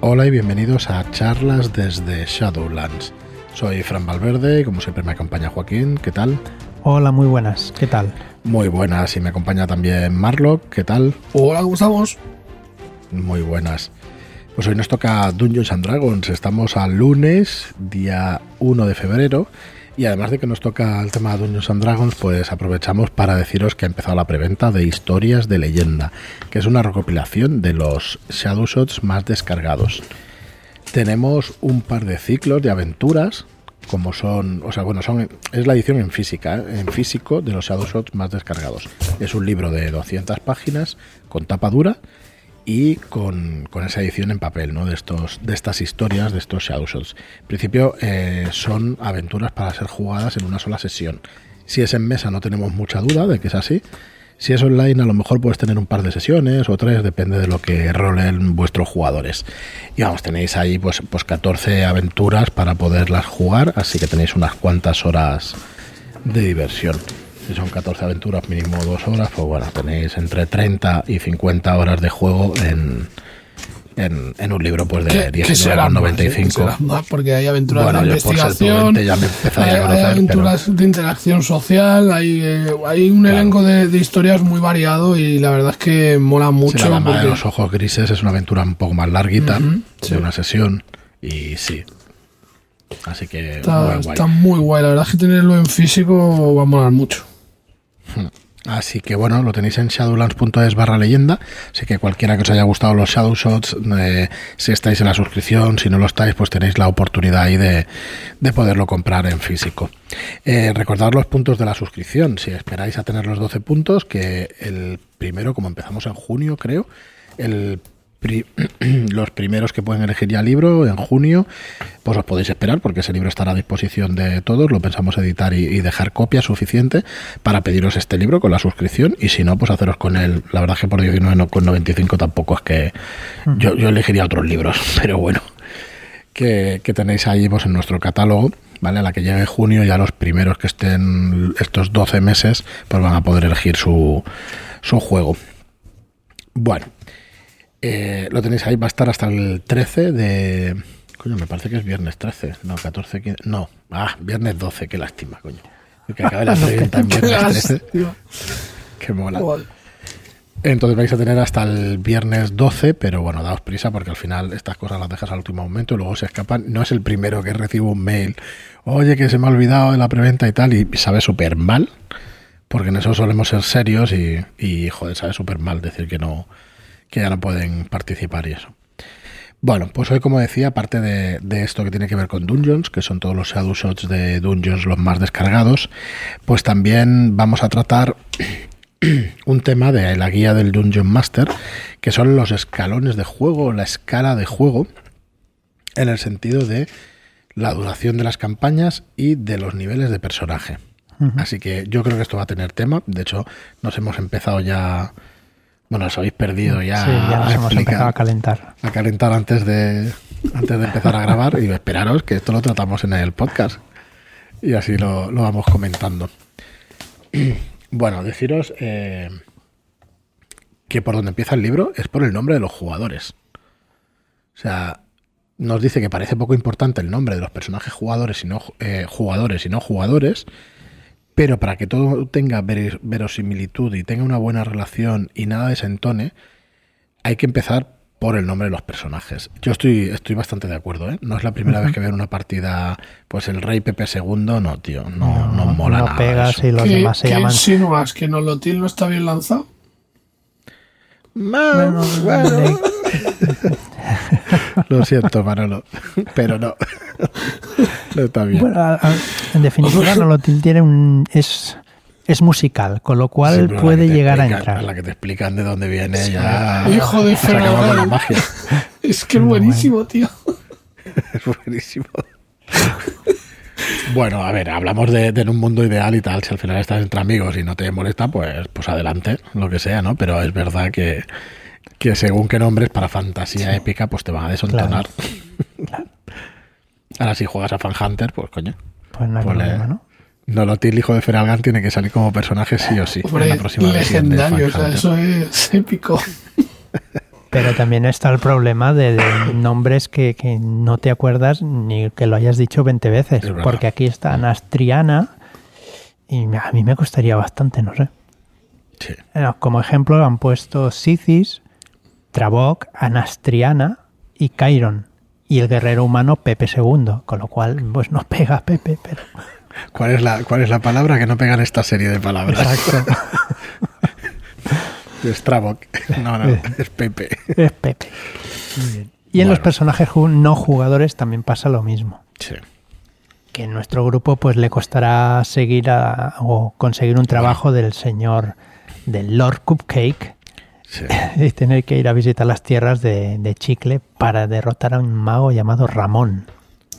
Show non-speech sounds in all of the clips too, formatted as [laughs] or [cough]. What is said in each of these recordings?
Hola y bienvenidos a charlas desde Shadowlands. Soy Fran Valverde y como siempre me acompaña Joaquín. ¿Qué tal? Hola, muy buenas. ¿Qué tal? Muy buenas y me acompaña también Marlock. ¿Qué tal? Hola, ¿cómo estamos? Muy buenas. Pues hoy nos toca Dungeons and Dragons. Estamos al lunes, día 1 de febrero. Y además de que nos toca el tema de Dungeons and Dragons, pues aprovechamos para deciros que ha empezado la preventa de Historias de Leyenda, que es una recopilación de los Shadow Shots más descargados. Tenemos un par de ciclos de aventuras, como son, o sea, bueno, son es la edición en física, ¿eh? en físico de los Shadow Shots más descargados. Es un libro de 200 páginas con tapa dura y con, esa edición en papel, ¿no? De estos, de estas historias, de estos Shadowshots. En principio eh, son aventuras para ser jugadas en una sola sesión. Si es en mesa no tenemos mucha duda de que es así. Si es online a lo mejor puedes tener un par de sesiones o tres, depende de lo que rolen vuestros jugadores. Y vamos, tenéis ahí pues, pues 14 aventuras para poderlas jugar, así que tenéis unas cuantas horas de diversión si son 14 aventuras, mínimo dos horas, pues bueno, tenéis entre 30 y 50 horas de juego en, en, un libro pues de 19,95. Más, porque hay aventuras de investigación, hay, aventuras de interacción social, hay, eh, hay un elenco de, historias muy variado y la verdad es que mola mucho. la de los ojos grises es una aventura un poco más larguita, de una sesión, y sí. Así que está muy, guay. está muy guay. La verdad es que tenerlo en físico va a molar mucho. [laughs] Así que bueno, lo tenéis en shadowlands.es barra leyenda. Así que cualquiera que os haya gustado los Shadow Shots, eh, si estáis en la suscripción, si no lo estáis, pues tenéis la oportunidad ahí de, poderlo comprar en físico. Eh, recordad los puntos de la suscripción. Si esperáis a tener los 12 puntos, que el primero, como empezamos en junio, creo, el [clears throat] los primeros que pueden elegir ya libro en junio, pues os podéis esperar porque ese libro estará a disposición de todos. Lo pensamos editar y, dejar copia suficiente para pediros este libro con la suscripción y si no, pues haceros con él. La verdad es que por 19,95 tampoco es que yo, elegiría otros libros, [laughs] pero bueno, que, tenéis ahí pues, en nuestro catálogo. ¿Vale? A la que llegue junio, ya los primeros que estén estos 12 meses, pues van a poder elegir su, su juego. Bueno, eh, lo tenéis ahí, va a estar hasta el 13 de... Coño, me parece que es viernes 13. No, 14, 15... No, ah, viernes 12, qué lástima, coño. Que acabe la [laughs] preventa en viernes 13. Qué mola. Entonces vais a tener hasta el viernes 12, pero bueno, daos prisa porque al final estas cosas las dejas al último momento y luego se escapan. No es el primero que recibo un mail, oye, que se me ha olvidado de la preventa y tal, y sabe súper mal, porque en eso solemos ser serios y, y joder, sabe súper mal decir que no, que ya no pueden participar y eso. Bueno, pues hoy, como decía, aparte de, esto que tiene que ver con Dungeons, que son todos los Shadow Shots de Dungeons los más descargados, pues también vamos a tratar [clears throat] un tema de la guía del Dungeon Master, que son los escalones de juego, la escala de juego, en el sentido de la duración de las campañas y de los niveles de personaje. Así que yo creo que esto va a tener tema. De hecho, nos hemos empezado ya bueno, os habéis perdido ya. Sí, ya nos hemos empezado a calentar. A calentar antes de, antes de empezar a grabar y esperaros que esto lo tratamos en el podcast. Y así lo, vamos comentando. [clears throat] Bueno, deciros eh, que por donde empieza el libro es por el nombre de los jugadores. O sea, nos dice que parece poco importante el nombre de los personajes jugadores y no, eh, jugadores y no jugadores pero para que todo tenga verosimilitud y tenga una buena relación y nada desentone, hay que empezar por el nombre de los personajes. Yo estoy, estoy bastante de acuerdo, ¿eh? No es la primera vez que veo en una partida, pues el rey Pepe II, no, tío, no, no, mola no pegas y los demás se llaman... insinúas? ¿Que Nolotil no está bien lanzado? bueno. Lo siento, Manolo, pero no. No está bien. Bueno, en definitiva, no tiene un. Es, es musical, con lo cual puede llegar a entrar. La que te explican de dónde viene ya. Hijo de la magia. Es que es buenísimo, tío. [laughs] Es buenísimo. Bueno, a ver, hablamos de, de, un mundo ideal y tal. Si al final estás entre amigos y no te molesta, pues, pues adelante, lo que sea, ¿no? Pero es verdad que, que según qué nombres para fantasía épica, pues te van a desontonar. [laughs] Ahora, si juegas a Fan Hunter, pues coño. Pues no hay pues problema, ¿no? Nolotil, hijo de Feralgan, tiene que salir como personaje sí o sí. en la próxima legendario, o sea, eso es épico. [laughs] Pero también está el problema de, nombres que, que, no te acuerdas ni que lo hayas dicho 20 veces. Porque aquí está Anastriana y a mí me costaría bastante, no sé. Como ejemplo han puesto Sicis, Trabok, Anastriana y Chiron. Y el guerrero humano Pepe II, con lo cual pues no pega Pepe, pero... ¿Cuál es la, cuál es la palabra que no pega en esta serie de palabras? Exacto. [laughs] es Trabok. No, no, [laughs] es Pepe. Es Pepe. Y en los personajes no jugadores también pasa lo mismo. Sí que en nuestro grupo pues le costará seguir o conseguir un trabajo del señor del Lord Cupcake y [laughs] tener que ir a visitar las tierras de, Chicle para derrotar a un mago llamado Ramón.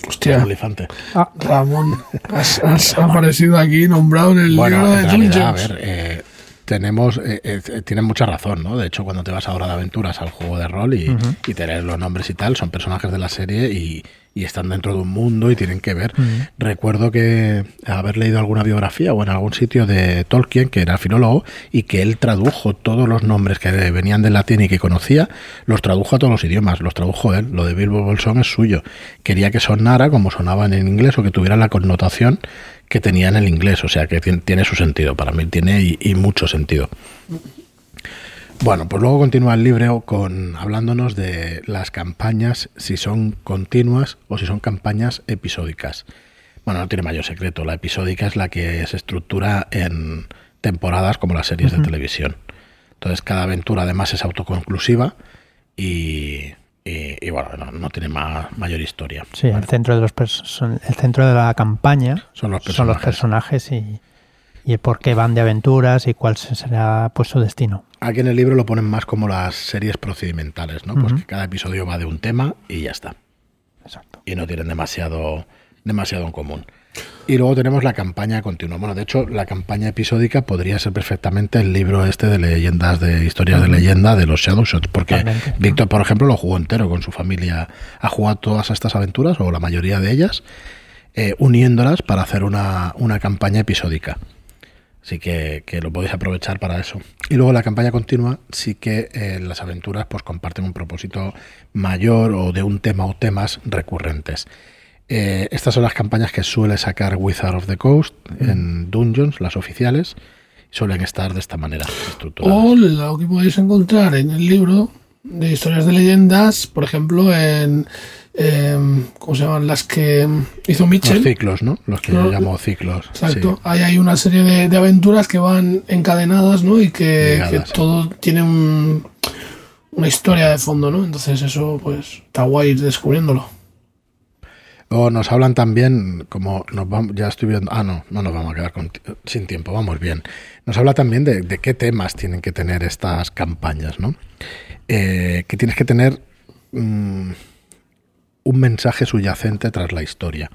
Hostia, elefante. Ah, Ramón, has, aparecido aquí nombrado en el libro de Dungeons. A ver, eh, tenemos, eh, eh, tienen mucha razón, ¿no? De hecho, cuando te vas ahora de aventuras al juego de rol y, y te lees los nombres y tal, son personajes de la serie y, y están dentro de un mundo y tienen que ver. Recuerdo que haber leído alguna biografía o en algún sitio de Tolkien, que era filólogo, y que él tradujo todos los nombres que venían del latín y que conocía, los tradujo a todos los idiomas, los tradujo él. Lo de Bilbo Bolsón es suyo. Quería que sonara como sonaban en inglés o que tuviera la connotación que tenía en el inglés, o sea que tiene su sentido, para mí tiene y mucho sentido. Bueno, pues luego continúa el libro con hablándonos de las campañas, si son continuas o si son campañas episódicas. Bueno, no tiene mayor secreto. La episódica es la que se estructura en temporadas como las series de televisión. Entonces cada aventura además es autoconclusiva y, bueno, no, tiene mayor historia. Sí, el centro de los el centro de la campaña son los personajes, son los personajes y, y por qué van de aventuras y cuál será pues su destino. Aquí en el libro lo ponen más como las series procedimentales, ¿no? Pues que cada episodio va de un tema y ya está. Exacto. Y no tienen demasiado, demasiado en común. Y luego tenemos la campaña continua. Bueno, de hecho, la campaña episódica podría ser perfectamente el libro este de leyendas, de historias de leyenda de los Shadow Shots, porque Víctor, por ejemplo, lo jugó entero con su familia. Ha jugado todas estas aventuras, o la mayoría de ellas, eh, uniéndolas para hacer una, una campaña episódica. Así que, lo podéis aprovechar para eso. Y luego la campaña continua, sí que eh, las aventuras pues comparten un propósito mayor o de un tema o temas recurrentes. Eh, estas son las campañas que suele sacar Wizard of the Coast en Dungeons, las oficiales. Suelen estar de esta manera estructuradas. O lo que podéis encontrar en el libro de historias de leyendas, por ejemplo, en Em, ¿cómo se llaman? Las que hizo Mitchell. Los ciclos, ¿no? Los que yo llamo ciclos. Exacto. Ahí hay una serie de, aventuras que van encadenadas, ¿no? Y que, todo tiene una historia de fondo, ¿no? Entonces eso, pues, está guay ir descubriéndolo. O nos hablan también, como nos vamos, ya estoy viendo, ah, no, no nos vamos a quedar sin tiempo, vamos bien. Nos habla también de, qué temas tienen que tener estas campañas, ¿no? Eh, que tienes que tener... Mm, un mensaje subyacente tras la historia.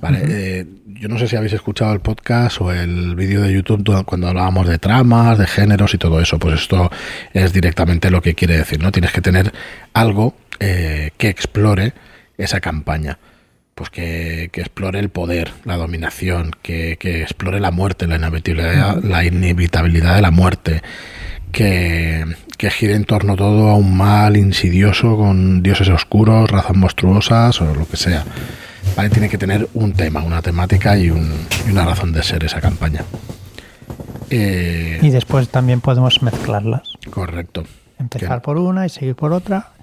Vale, eh, yo no sé si habéis escuchado el podcast o el vídeo de YouTube cuando hablábamos de tramas, de géneros y todo eso. Pues esto es directamente lo que quiere decir, ¿no? Tienes que tener algo eh, que explore esa campaña. Pues que, explore el poder, la dominación, que, que explore la muerte, la inevitabilidad, la inevitabilidad de la muerte, que, que gire en torno todo a un mal insidioso con dioses oscuros, razas monstruosas o lo que sea. ¿Vale? Tiene que tener un tema, una temática y, una razón de ser esa campaña. Eh, y después también podemos mezclarlas. Correcto. Empezar por una y seguir por otra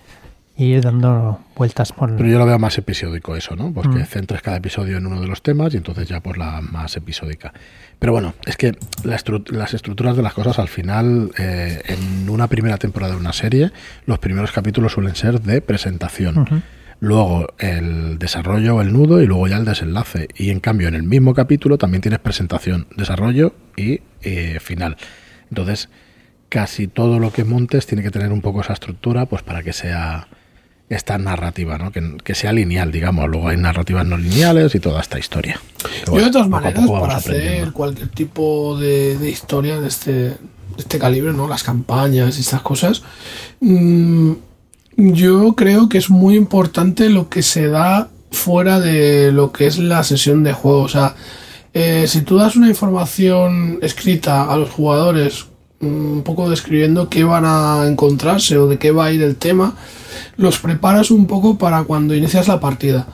y ir dando vueltas por... Pero yo lo veo más episódico eso, ¿no? Porque mm. centres cada episodio en uno de los temas y entonces ya pues la más episódica. Pero bueno, es que las estructuras de las cosas al final, eh, en una primera temporada de una serie, los primeros capítulos suelen ser de presentación. Luego el desarrollo o el nudo y luego ya el desenlace. Y en cambio en el mismo capítulo también tienes presentación, desarrollo y eh, final. Entonces, casi todo lo que montes tiene que tener un poco esa estructura pues para que sea esta narrativa, ¿no? que, sea lineal, digamos. Luego hay narrativas no lineales y toda esta historia. Yo de todas maneras, para hacer cualquier tipo de, historia de este, este calibre, ¿no? Las campañas y estas cosas, mm, yo creo que es muy importante lo que se da fuera de lo que es la sesión de juego. O sea, eh, si tú das una información escrita a los jugadores mm, un poco describiendo qué van a encontrarse o de qué va a ir el tema, los preparas un poco para cuando inicias la partida.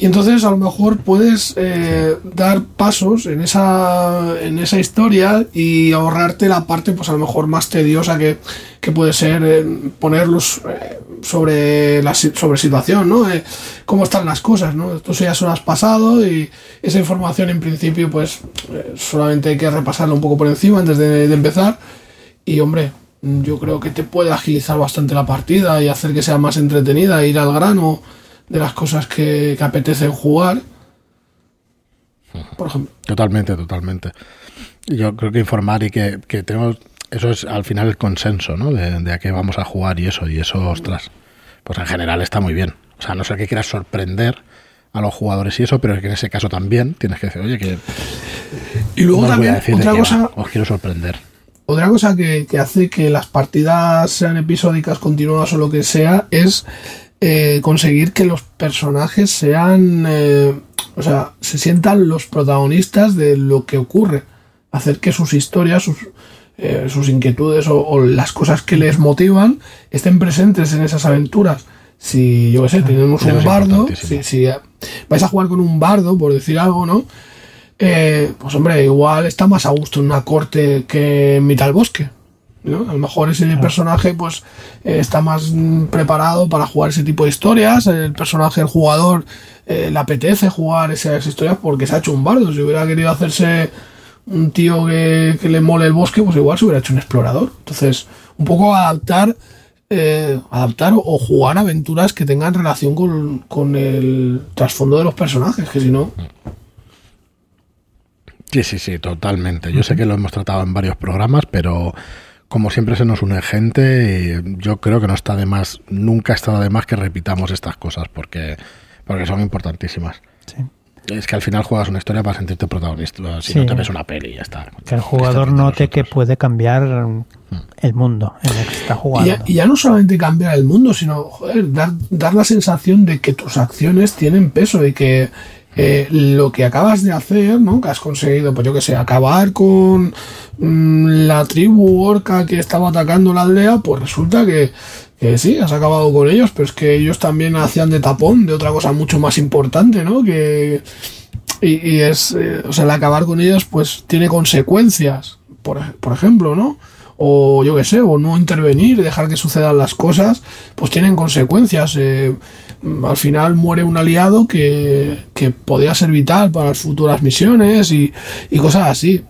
Y entonces a lo mejor puedes eh, dar pasos en esa, en esa historia y ahorrarte la parte pues a lo mejor más tediosa que, puede ser eh, ponerlos eh, sobre la sobre situación, ¿no? cómo están las cosas, ¿no? Esto ya se lo has pasado y esa información en principio pues solamente hay que repasarla un poco por encima antes de empezar y hombre, yo creo que te puede agilizar bastante la partida y hacer que sea más entretenida, ir al grano de las cosas que, que apetecen jugar. Por ejemplo. Totalmente, totalmente. Yo creo que informar y que, que tenemos. Eso es al final el consenso, ¿no? De, a qué vamos a jugar y eso. Y eso, ostras, pues en general está muy bien. O sea, no sé que quieras sorprender a los jugadores y eso, pero que en ese caso también tienes que decir, oye, que. Y luego también, otra cosa. os quiero sorprender. Otra cosa que, que, hace que las partidas sean episódicas, continuas o lo que sea, es eh, conseguir que los personajes sean, eh, o sea, se sientan los protagonistas de lo que ocurre. Hacer que sus historias, sus, eh, sus inquietudes o, las cosas que les motivan estén presentes en esas aventuras. Si, yo qué sé, tenemos un bardo, si, si, vais a jugar con un bardo, por decir algo, ¿no? Pues hombre, igual está más a gusto en una corte que en mitad del bosque. A lo mejor ese personaje pues eh, está más preparado para jugar ese tipo de historias, el personaje, el jugador, eh, le apetece jugar esas historias porque se ha hecho un bardo. Si hubiera querido hacerse un tío que, le mole el bosque, pues igual se hubiera hecho un explorador. Entonces, un poco adaptar, eh, adaptar o jugar aventuras que tengan relación con, con el trasfondo de los personajes, que si no... Sí, sí, sí, totalmente. Yo sé que lo hemos tratado en varios programas, pero como siempre se nos une gente y yo creo que no está de más, nunca ha estado de más que repitamos estas cosas porque, porque son importantísimas. Es que al final juegas una historia para sentirte protagonista, si no te ves una peli y ya está. Que el jugador note que puede cambiar mm. el mundo en el que está jugando. Y ya, no solamente cambiar el mundo, sino dar, dar la sensación de que tus acciones tienen peso y que eh, lo que acabas de hacer, ¿no? Que has conseguido, pues yo que sé, acabar con mm, la tribu orca que estaba atacando la aldea, pues resulta que, sí, has acabado con ellos, pero es que ellos también hacían de tapón de otra cosa mucho más importante, ¿no? Que, y, es, eh, o sea, el acabar con ellos, pues tiene consecuencias, por, por ejemplo, ¿no? o yo qué sé, o no intervenir, dejar que sucedan las cosas, pues tienen consecuencias. Eh, al final muere un aliado que, que podía ser vital para las futuras misiones y, cosas así.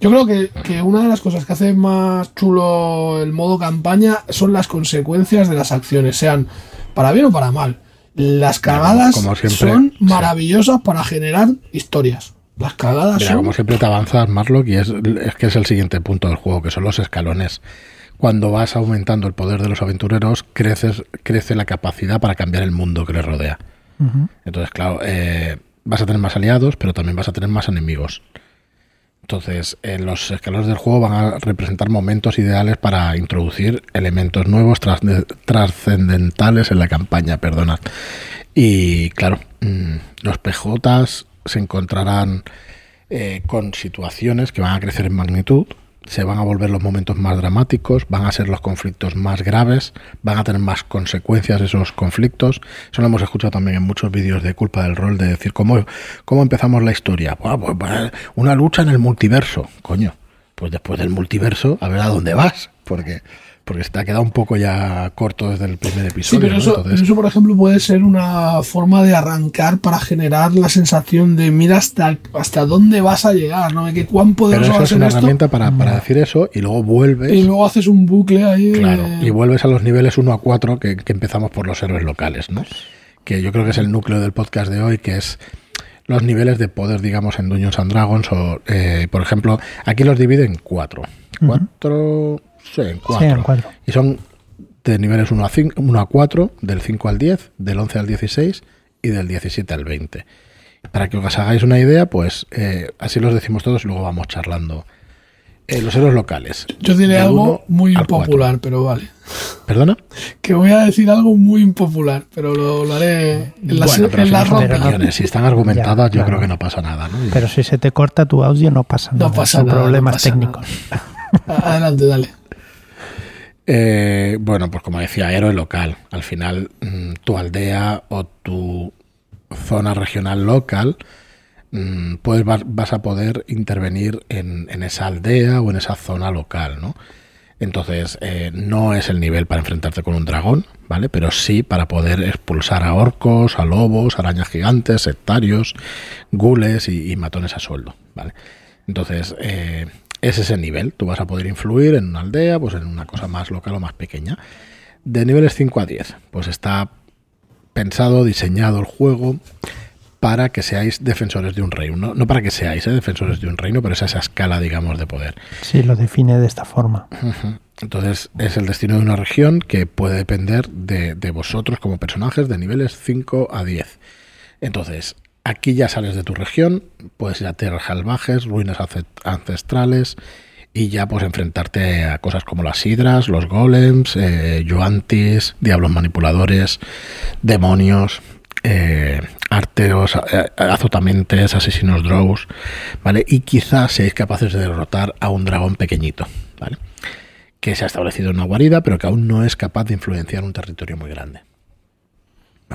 Yo creo que, que, una de las cosas que hace más chulo el modo campaña son las consecuencias de las acciones, sean para bien o para mal. Las cagadas son maravillosas para generar historias. Las cagadas Mira, como siempre te avanzas, Marlock, y es, es que es el siguiente punto del juego, que son los escalones. Cuando vas aumentando el poder de los aventureros, creces, crece la capacidad para cambiar el mundo que les rodea. Entonces, claro, eh, vas a tener más aliados, pero también vas a tener más enemigos. Entonces, los escalones del juego van a representar momentos ideales para introducir elementos nuevos, trascendentales en la campaña, perdona. Y claro, mm, los PJs se encontrarán eh, con situaciones que van a crecer en magnitud, se van a volver los momentos más dramáticos, van a ser los conflictos más graves, van a tener más consecuencias esos conflictos. Eso lo hemos escuchado también en muchos vídeos de culpa del rol, de decir cómo, cómo empezamos la historia. Pues, pues, una lucha en el multiverso, coño. Pues después del multiverso, a ver a dónde vas, porque porque se te ha quedado un poco ya corto desde el primer episodio. Sí, pero eso, eso, por ejemplo, puede ser una forma de arrancar para generar la sensación de mira hasta, hasta dónde vas a llegar, ¿no? De que cuán poderoso pero eso es una herramienta para, para, decir eso y luego vuelves. Y luego haces un bucle ahí. Claro, y vuelves a los niveles 1 a 4 que, que empezamos por los héroes locales, ¿no? Que yo creo que es el núcleo del podcast de hoy, que es los niveles de poder, digamos, en Dungeons and Dragons. O, eh, por ejemplo, aquí los divide en cuatro. Cuatro. En cuatro. Y son de niveles 1 a, 5, 1 a 4, del 5 al 10, del 11 al 16 y del 17 al 20. Para que os hagáis una idea, pues eh, así los decimos todos y luego vamos charlando. Eh, los héroes locales. Yo diré algo muy impopular, pero vale. ¿Perdona? Que voy a decir algo muy impopular, pero lo, haré en las, bueno, en las opiniones. Si están argumentadas, yo creo que no pasa nada. ¿no? Pero si se te corta tu audio, no pasa nada. No pasa Son problemas técnicos. [laughs] Adelante, dale. Eh, bueno, pues como decía, héroe local. Al final, mm, tu aldea o tu zona regional local, mm, pues vas a poder intervenir en, esa aldea o en esa zona local, ¿no? Entonces, eh, no es el nivel para enfrentarte con un dragón, ¿vale? Pero sí para poder expulsar a orcos, a lobos, arañas gigantes, sectarios, gules y, matones a sueldo, ¿vale? Entonces, eh, es ese nivel. Tú vas a poder influir en una aldea, pues en una cosa más local o más pequeña. De niveles 5 a 10, pues está pensado, diseñado el juego para que seáis defensores de un reino. No, para que seáis ¿eh? defensores de un reino, pero es esa escala, digamos, de poder. Sí, lo define de esta forma. Entonces, es el destino de una región que puede depender de, de vosotros como personajes de niveles 5 a 10. Entonces, Aquí ya sales de tu región, puedes ir a tierras salvajes, ruinas ancestrales y ya pues enfrentarte a cosas como las hidras, los golems, eh, diablos manipuladores, demonios, eh, arteos, azotamentes, asesinos drows, ¿vale? Y quizás seáis capaces de derrotar a un dragón pequeñito, ¿vale? Que se ha establecido en una guarida, pero que aún no es capaz de influenciar un territorio muy grande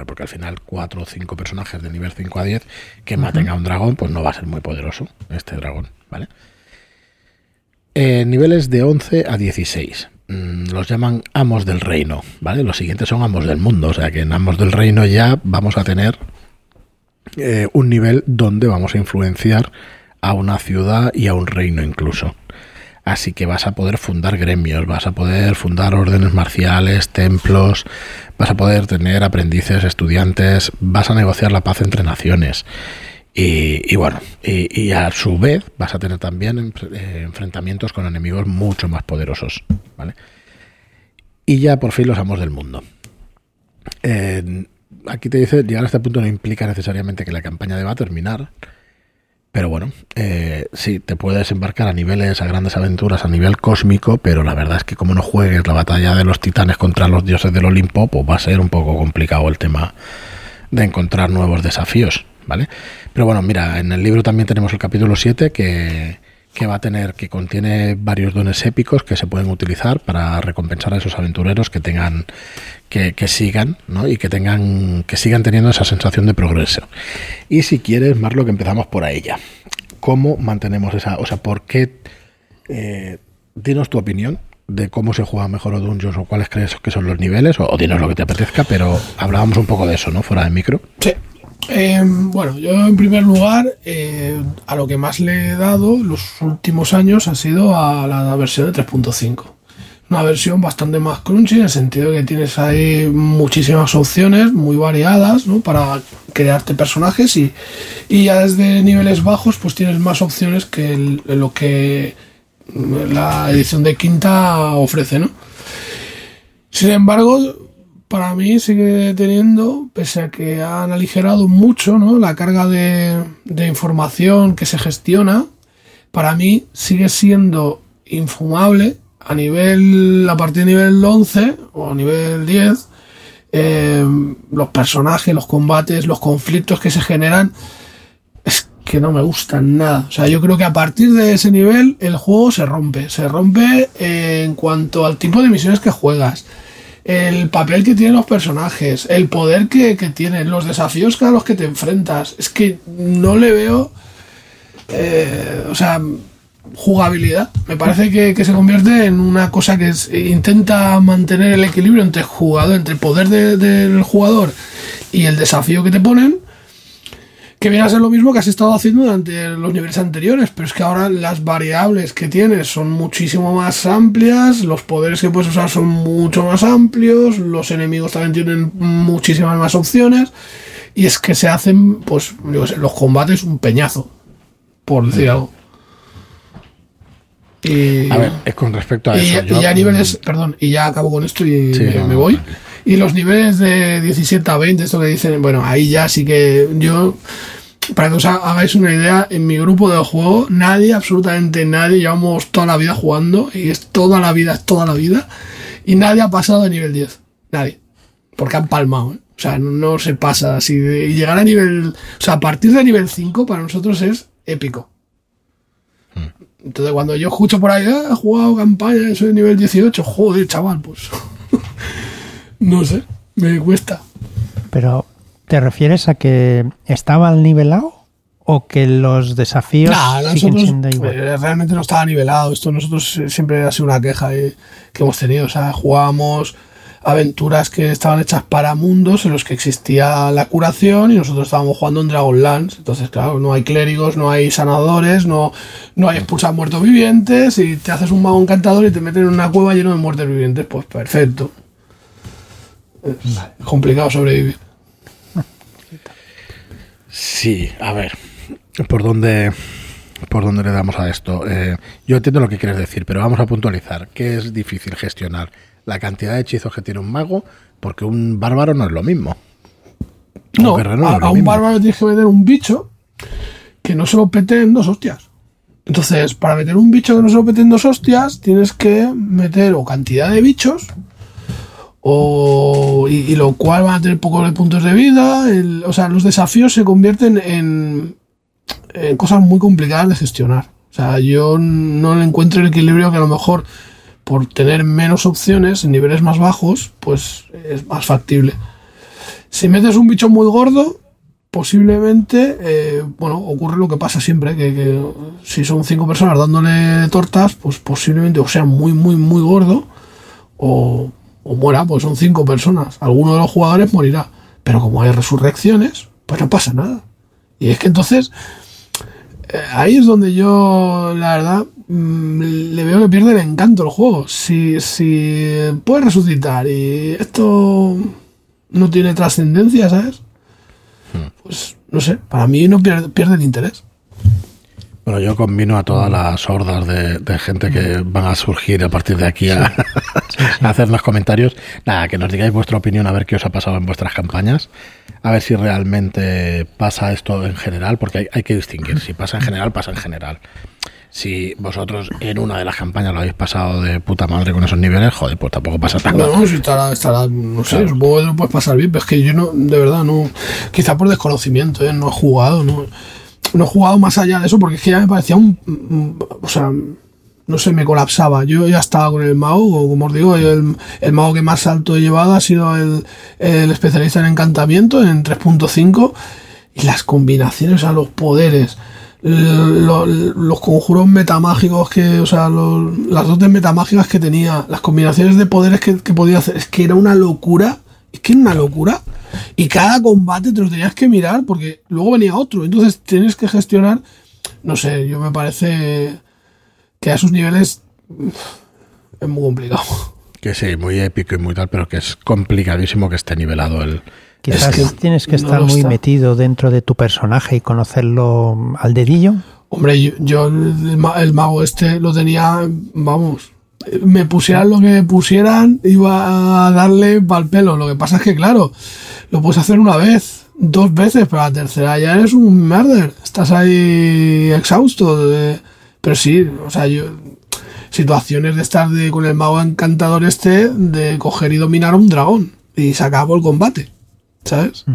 porque al final cuatro o cinco personajes de nivel 5 a 10 que maten a un dragón, pues no va a ser muy poderoso este dragón, ¿vale? Eh, niveles de 11 a 16. Mm, los llaman amos del reino, ¿vale? Los siguientes son amos del mundo, o sea que en amos del reino ya vamos a tener eh, un nivel donde vamos a influenciar a una ciudad y a un reino incluso. Así que vas a poder fundar gremios, vas a poder fundar órdenes marciales, templos, vas a poder tener aprendices, estudiantes, vas a negociar la paz entre naciones. Y, bueno, y, a su vez vas a tener también eh, enfrentamientos con enemigos mucho más poderosos. ¿vale? Y ya por fin los amos del mundo. aquí te dice, llegar a este punto no implica necesariamente que la campaña deba terminar, pero bueno, eh, sí, te puedes embarcar a niveles, a grandes aventuras, a nivel cósmico, pero la verdad es que como no juegues la batalla de los titanes contra los dioses del Olimpo, pues va a ser un poco complicado el tema de encontrar nuevos desafíos, ¿vale? Pero bueno, mira, en el libro también tenemos el capítulo 7 que, que va a tener, que contiene varios dones épicos que se pueden utilizar para recompensar a esos aventureros que tengan, que, sigan, ¿no? Y que tengan, que sigan teniendo esa sensación de progreso. Y si quieres, Marlo, que empezamos por ya. ¿Cómo mantenemos esa, o sea, por qué, eh, dinos tu opinión de cómo se juega mejor o Dungeons o cuáles crees que son los niveles, o, o dinos lo que te apetezca, pero hablábamos un poco de eso, ¿no? Fuera de micro. Sí. Eh, bueno, yo en primer lugar, eh, a lo que más le he dado los últimos años ha sido a la versión de 3.5. Una versión bastante más crunchy en el sentido de que tienes ahí muchísimas opciones muy variadas ¿no? para crearte personajes y, y, ya desde niveles bajos pues tienes más opciones que lo que la edición de quinta ofrece. ¿no? Sin embargo, para mí sigue teniendo, pese a que han aligerado mucho ¿no? la carga de, información que se gestiona, para mí sigue siendo infumable a nivel, a partir de nivel 11 o nivel 10, eh, los personajes, los combates, los conflictos que se generan, es que no me gustan nada. O sea, yo creo que a partir de ese nivel el juego se rompe. Se rompe en cuanto al tipo de misiones que juegas el papel que tienen los personajes, el poder que, tienen, los desafíos a los que te enfrentas. Es que no le veo. Eh, o sea, jugabilidad. Me parece que, se convierte en una cosa que intenta mantener el equilibrio entre jugador, entre el poder del jugador y el desafío que te ponen que viene a ser lo mismo que has estado haciendo durante los niveles anteriores, pero es que ahora las variables que tienes son muchísimo más amplias, los poderes que puedes usar son mucho más amplios, los enemigos también tienen muchísimas más opciones, y es que se hacen, pues, los combates un peñazo, por decir algo. Y, a ver, es con respecto a eso. Y ya niveles, perdón, y ya acabo con esto y me, voy. Y los niveles de 17 a 20, esto que dicen, bueno, ahí ya sí que yo, para que os hagáis una idea, en mi grupo de juego, nadie, absolutamente nadie, llevamos toda la vida jugando, y es toda la vida, es toda la vida, y nadie ha pasado de nivel 10. Nadie. Porque han palmado, ¿eh? O sea, no, se pasa así. y llegar a nivel. O sea, a partir de nivel 5 para nosotros es épico. Entonces cuando yo escucho por ahí, ah, he jugado campaña, soy nivel 18, joder, chaval, pues [laughs] no sé, me cuesta. Pero, ¿te refieres a que estaba al nivelado? ¿O que los desafíos siguen siendo igual? Eh, realmente no estaba nivelado. Esto nosotros siempre ha sido una queja que hemos tenido. O sea, jugábamos aventuras que estaban hechas para mundos en los que existía la curación y nosotros estábamos jugando en Dragonlance. Entonces, claro, no hay clérigos, no hay sanadores, no, no hay expulsar muertos vivientes y te haces un mago encantador y te meten en una cueva lleno de muertos vivientes. Pues perfecto. Es complicado sobrevivir. Sí, a ver, ¿por dónde, por dónde le damos a esto? Eh, yo entiendo lo que quieres decir, pero vamos a puntualizar que es difícil gestionar la cantidad de hechizos que tiene un mago, porque un bárbaro no es lo mismo. No, a, un bárbaro tienes que meter un bicho que no se lo pete en dos hostias. Entonces, para meter un bicho que no se lo pete en dos hostias, tienes que meter o cantidad de bichos, o, y, lo cual van a tener pocos puntos de vida. o sea, los desafíos se convierten en, en cosas muy complicadas de gestionar. O sea, yo no encuentro el equilibrio que a lo mejor por tener menos opciones en niveles más bajos, pues es más factible. Si metes un bicho muy gordo, posiblemente, eh, bueno, ocurre lo que pasa siempre, que, si son cinco personas dándole tortas, pues posiblemente o sea muy, muy, muy gordo, o, o muera, pues son cinco personas. Alguno de los jugadores morirá. Pero como hay resurrecciones, pues no pasa nada. Y es que entonces, eh, ahí es donde yo, la verdad, Mm, le veo que pierde el encanto el juego. Si, si puede resucitar y esto no tiene trascendencia, ¿sabes? Hmm. Pues no sé, para mí no pierde, pierde el interés. Bueno, yo combino a todas las hordas de, gente que van a surgir a partir de aquí [laughs] a, hacernos comentarios. Nada, que nos digáis vuestra opinión, a ver qué os ha pasado en vuestras campañas, a ver si realmente pasa esto en general, porque hay, hay que distinguir. Si pasa en general, pasa en general. Si vosotros en una de las campañas lo habéis pasado de puta madre con esos niveles, joder, pues tampoco pasa tan No, si estará, estará, no sé, supongo que lo puedes pasar bien, pero es que yo no, de verdad, no, quizá por desconocimiento, ¿eh? no he jugado, no, no he jugado más allá de eso, porque es que ya me parecía un, o sea, no sé, me colapsaba. Yo ya estaba con el mago, como os digo, el, el mago que más alto he llevado ha sido el, especialista en encantamiento en 3.5 y las combinaciones a los poderes los conjuros metamágicos que, o sea, las dotes metamágicas que tenía, las combinaciones de poderes que, podía hacer, es que era una locura, es que era una locura. Y cada combate te lo tenías que mirar porque luego venía otro, entonces tienes que gestionar, no sé, yo me parece que a esos niveles es muy complicado. Que sí, muy épico y muy tal, pero que es complicadísimo que esté nivelado el, Quizás tienes que estar muy metido dentro de tu personaje y conocerlo al dedillo. Hombre, yo, el, mago este lo tenía, vamos, me pusieran lo que me pusieran, iba a darle pal pelo. Lo que pasa es que, claro, lo puedes hacer una vez, dos veces, pero la tercera ya eres un murder. Estás ahí exhausto. pero sí, o sea, yo. Situaciones de estar de, con el mago encantador este, de coger y dominar a un dragón. Y se acabó el combate. ¿sabes?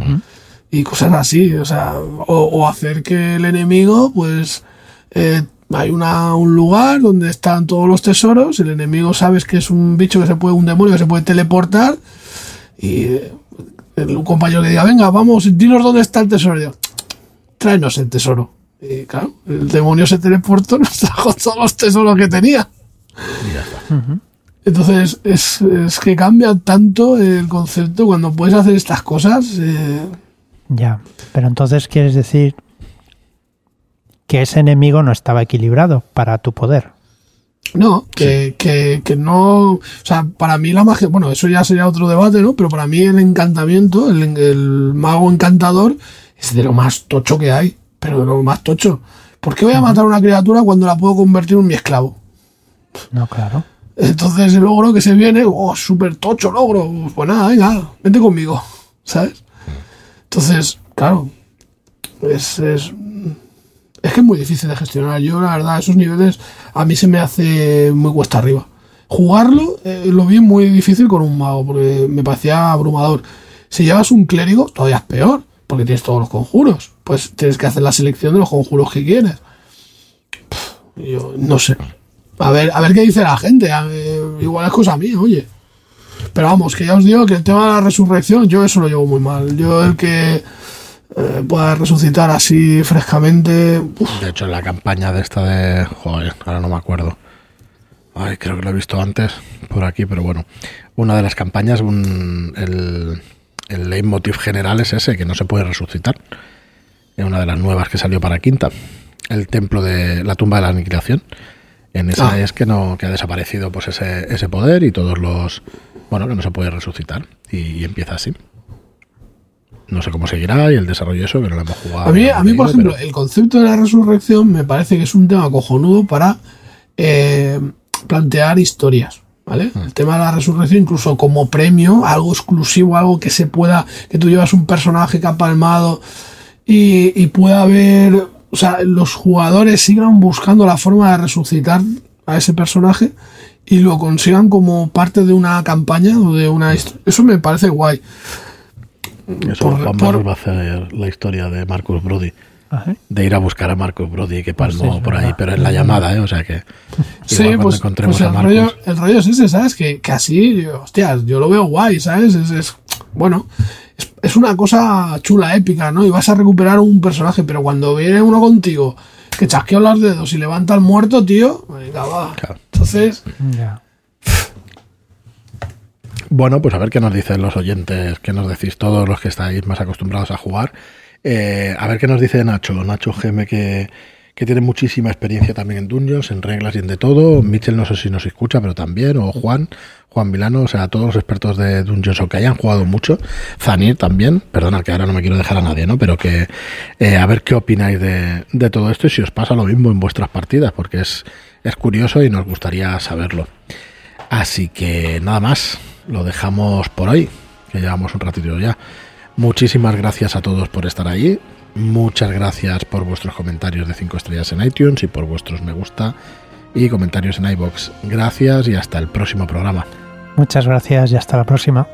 Y cosas así, o sea, o, hacer que el enemigo, pues, eh, hay una, un lugar donde están todos los tesoros, el enemigo sabes que es un bicho que se puede, un demonio que se puede teleportar, y el, un compañero le diga, venga, vamos, dinos dónde está el tesoro. Y digo, tráenos el tesoro. Y claro, el demonio se teleportó, [laughs] nos trajo todos los tesoros que tenía. Entonces, es, es, que cambia tanto el concepto cuando puedes hacer estas cosas. Eh. Ya, pero entonces quieres decir que ese enemigo no estaba equilibrado para tu poder. No, que, que, que, no. O sea, para mí la magia. Bueno, eso ya sería otro debate, ¿no? Pero para mí el encantamiento, el, el mago encantador, es de lo más tocho que hay. Pero de lo más tocho. ¿Por qué voy a matar a una criatura cuando la puedo convertir en mi esclavo? No, claro. Entonces el logro que se viene, oh, súper tocho logro, pues nada, venga, vente conmigo, ¿sabes? Entonces, claro, es, es, es que es muy difícil de gestionar. Yo, la verdad, esos niveles a mí se me hace muy cuesta arriba. Jugarlo eh, lo vi muy difícil con un mago, porque me parecía abrumador. Si llevas un clérigo, todavía es peor, porque tienes todos los conjuros. Pues tienes que hacer la selección de los conjuros que quieres. Yo no sé. A ver, a ver qué dice la gente. igual es cosa mía, oye. Pero vamos, que ya os digo que el tema de la resurrección, yo eso lo llevo muy mal. Yo el que eh, pueda resucitar así frescamente. De hecho, en la campaña de esta de. Joder, ahora no me acuerdo. Ay, creo que lo he visto antes por aquí, pero bueno. Una de las campañas, un, el, el leitmotiv general es ese, que no se puede resucitar. Es una de las nuevas que salió para Quinta. El templo de la tumba de la aniquilación. En esa ah. es que no que ha desaparecido pues ese, ese poder y todos los bueno que no se puede resucitar y, empieza así. No sé cómo seguirá y el desarrollo eso que no lo hemos jugado. A mí, a mí por ejemplo, el concepto de la resurrección me parece que es un tema cojonudo para eh, plantear historias. ¿Vale? Mm. El tema de la resurrección, incluso como premio, algo exclusivo, algo que se pueda, que tú llevas un personaje que ha palmado y, y pueda haber o sea, los jugadores sigan buscando la forma de resucitar a ese personaje y lo consigan como parte de una campaña o de una historia. Eso me parece guay. Eso Juan va a hacer la historia de Marcus Brody. De ir a buscar a Marcus Brody que palmó pues por ahí, pero en la llamada, ¿eh? O sea que. Sí, pues, pues el, rollo, el, rollo, es ese, ¿sabes? Que, que así, hostias, yo lo veo guay, ¿sabes? Es, es bueno, es, una cosa chula, épica, ¿no? Y vas a recuperar un personaje, pero cuando viene uno contigo que chasquea los dedos y levanta al muerto, tío, venga, va. Entonces. Bueno, pues a ver qué nos dicen los oyentes, qué nos decís todos los que estáis más acostumbrados a jugar. Eh, a ver qué nos dice Nacho, Nacho Geme, que, que tiene muchísima experiencia también en Dungeons, en reglas y en de todo. Michel no sé si nos escucha, pero también, o Juan, Juan Milano, o sea, todos los expertos de Dungeons o que hayan jugado mucho. Zanir también, perdona que ahora no me quiero dejar a nadie, ¿no? Pero que eh, a ver qué opináis de, de, todo esto y si os pasa lo mismo en vuestras partidas, porque es, es curioso y nos gustaría saberlo. Así que nada más, lo dejamos por hoy, que llevamos un ratito ya. Muchísimas gracias a todos por estar ahí. Muchas gracias por vuestros comentarios de 5 estrellas en iTunes y por vuestros me gusta y comentarios en iBox. Gracias y hasta el próximo programa. Muchas gracias y hasta la próxima.